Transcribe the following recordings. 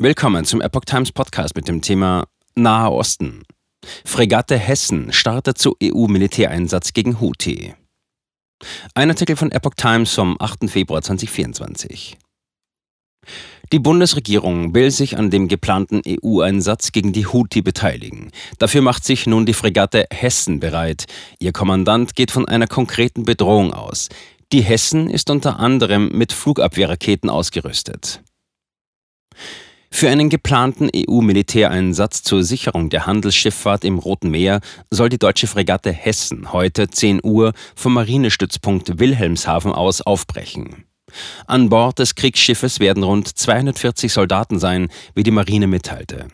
Willkommen zum Epoch Times Podcast mit dem Thema Nahe Osten. Fregatte Hessen startet zu EU-Militäreinsatz gegen Houthi. Ein Artikel von Epoch Times vom 8. Februar 2024. Die Bundesregierung will sich an dem geplanten EU-Einsatz gegen die Houthi beteiligen. Dafür macht sich nun die Fregatte Hessen bereit. Ihr Kommandant geht von einer konkreten Bedrohung aus. Die Hessen ist unter anderem mit Flugabwehrraketen ausgerüstet. Für einen geplanten EU-Militäreinsatz zur Sicherung der Handelsschifffahrt im Roten Meer soll die deutsche Fregatte Hessen heute 10 Uhr vom Marinestützpunkt Wilhelmshaven aus aufbrechen. An Bord des Kriegsschiffes werden rund 240 Soldaten sein, wie die Marine mitteilte.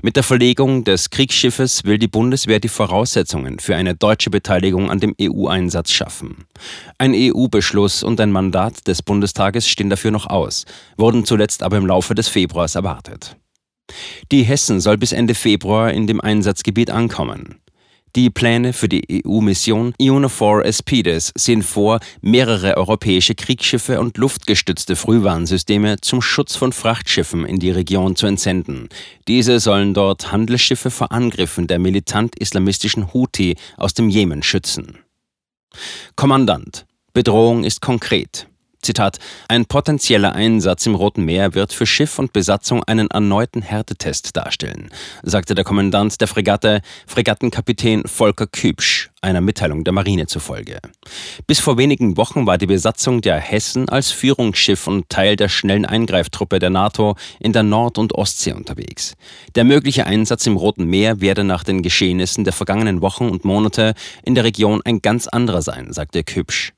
Mit der Verlegung des Kriegsschiffes will die Bundeswehr die Voraussetzungen für eine deutsche Beteiligung an dem EU-Einsatz schaffen. Ein EU-Beschluss und ein Mandat des Bundestages stehen dafür noch aus, wurden zuletzt aber im Laufe des Februars erwartet. Die Hessen soll bis Ende Februar in dem Einsatzgebiet ankommen. Die Pläne für die EU-Mission UNIFOR Aspides sehen vor, mehrere europäische Kriegsschiffe und luftgestützte Frühwarnsysteme zum Schutz von Frachtschiffen in die Region zu entsenden. Diese sollen dort Handelsschiffe vor Angriffen der militant-islamistischen Houthi aus dem Jemen schützen. Kommandant. Bedrohung ist konkret. Zitat, ein potenzieller Einsatz im Roten Meer wird für Schiff und Besatzung einen erneuten Härtetest darstellen, sagte der Kommandant der Fregatte, Fregattenkapitän Volker Kübsch, einer Mitteilung der Marine zufolge. Bis vor wenigen Wochen war die Besatzung der Hessen als Führungsschiff und Teil der schnellen Eingreiftruppe der NATO in der Nord- und Ostsee unterwegs. Der mögliche Einsatz im Roten Meer werde nach den Geschehnissen der vergangenen Wochen und Monate in der Region ein ganz anderer sein, sagte Kübsch.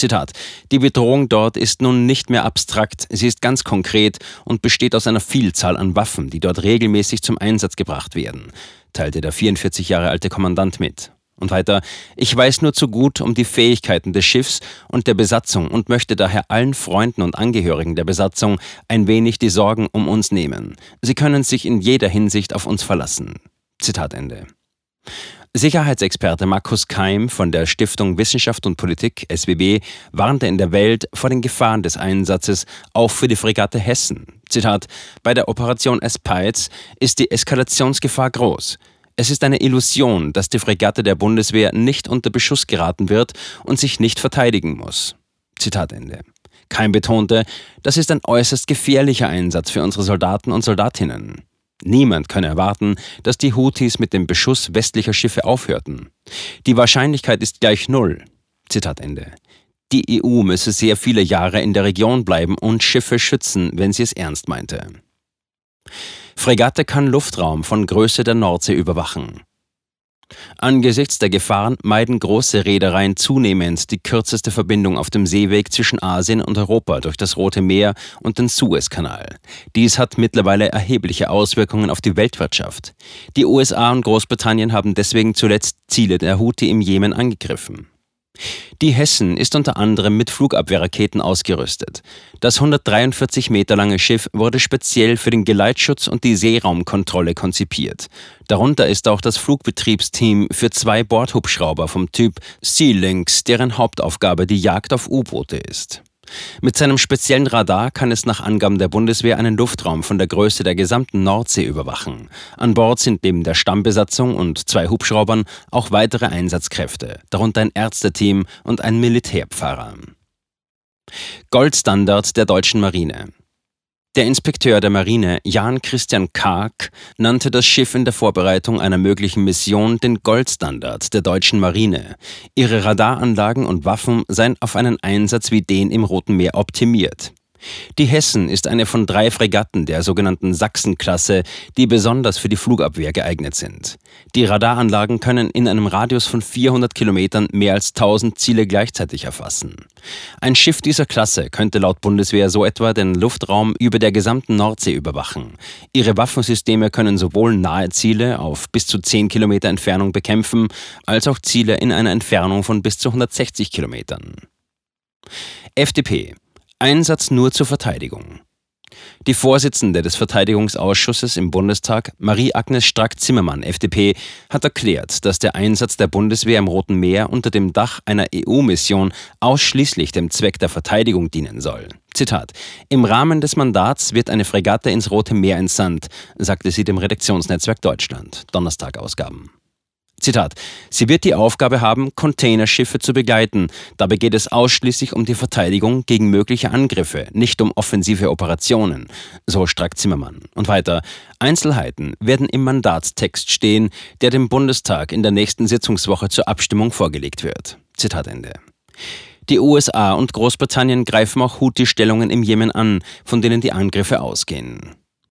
Zitat, die Bedrohung dort ist nun nicht mehr abstrakt, sie ist ganz konkret und besteht aus einer Vielzahl an Waffen, die dort regelmäßig zum Einsatz gebracht werden, teilte der 44 Jahre alte Kommandant mit. Und weiter, ich weiß nur zu gut um die Fähigkeiten des Schiffs und der Besatzung und möchte daher allen Freunden und Angehörigen der Besatzung ein wenig die Sorgen um uns nehmen. Sie können sich in jeder Hinsicht auf uns verlassen. Zitat Ende. Sicherheitsexperte Markus Keim von der Stiftung Wissenschaft und Politik SWB warnte in der Welt vor den Gefahren des Einsatzes auch für die Fregatte Hessen. Zitat: Bei der Operation Aspides ist die Eskalationsgefahr groß. Es ist eine Illusion, dass die Fregatte der Bundeswehr nicht unter Beschuss geraten wird und sich nicht verteidigen muss. Zitat Ende. Keim betonte, das ist ein äußerst gefährlicher Einsatz für unsere Soldaten und Soldatinnen. Niemand könne erwarten, dass die Houthis mit dem Beschuss westlicher Schiffe aufhörten. Die Wahrscheinlichkeit ist gleich null. Zitat Ende. Die EU müsse sehr viele Jahre in der Region bleiben und Schiffe schützen, wenn sie es ernst meinte. Fregatte kann Luftraum von Größe der Nordsee überwachen. Angesichts der Gefahren meiden große Reedereien zunehmend die kürzeste Verbindung auf dem Seeweg zwischen Asien und Europa durch das Rote Meer und den Suezkanal. Dies hat mittlerweile erhebliche Auswirkungen auf die Weltwirtschaft. Die USA und Großbritannien haben deswegen zuletzt Ziele der Houthi im Jemen angegriffen. Die Hessen ist unter anderem mit Flugabwehrraketen ausgerüstet. Das 143 Meter lange Schiff wurde speziell für den Geleitschutz und die Seeraumkontrolle konzipiert. Darunter ist auch das Flugbetriebsteam für zwei Bordhubschrauber vom Typ Sea Lynx, deren Hauptaufgabe die Jagd auf U-Boote ist. Mit seinem speziellen Radar kann es nach Angaben der Bundeswehr einen Luftraum von der Größe der gesamten Nordsee überwachen. An Bord sind neben der Stammbesatzung und zwei Hubschraubern auch weitere Einsatzkräfte, darunter ein Ärzteteam und ein Militärpfarrer. Goldstandard der deutschen Marine. Der Inspekteur der Marine Jan Christian Karg nannte das Schiff in der Vorbereitung einer möglichen Mission den Goldstandard der deutschen Marine. Ihre Radaranlagen und Waffen seien auf einen Einsatz wie den im Roten Meer optimiert. Die Hessen ist eine von drei Fregatten der sogenannten Sachsen-Klasse, die besonders für die Flugabwehr geeignet sind. Die Radaranlagen können in einem Radius von 400 Kilometern mehr als 1000 Ziele gleichzeitig erfassen. Ein Schiff dieser Klasse könnte laut Bundeswehr so etwa den Luftraum über der gesamten Nordsee überwachen. Ihre Waffensysteme können sowohl nahe Ziele auf bis zu 10 Kilometer Entfernung bekämpfen, als auch Ziele in einer Entfernung von bis zu 160 Kilometern. FDP Einsatz nur zur Verteidigung. Die Vorsitzende des Verteidigungsausschusses im Bundestag, Marie-Agnes Strack-Zimmermann, FDP, hat erklärt, dass der Einsatz der Bundeswehr im Roten Meer unter dem Dach einer EU-Mission ausschließlich dem Zweck der Verteidigung dienen soll. Zitat: Im Rahmen des Mandats wird eine Fregatte ins Rote Meer entsandt, sagte sie dem Redaktionsnetzwerk Deutschland. Donnerstag-Ausgaben. Zitat. Sie wird die Aufgabe haben, Containerschiffe zu begleiten. Dabei geht es ausschließlich um die Verteidigung gegen mögliche Angriffe, nicht um offensive Operationen. So Strack Zimmermann. Und weiter. Einzelheiten werden im Mandatstext stehen, der dem Bundestag in der nächsten Sitzungswoche zur Abstimmung vorgelegt wird. Zitat Ende. Die USA und Großbritannien greifen auch Houthi-Stellungen im Jemen an, von denen die Angriffe ausgehen.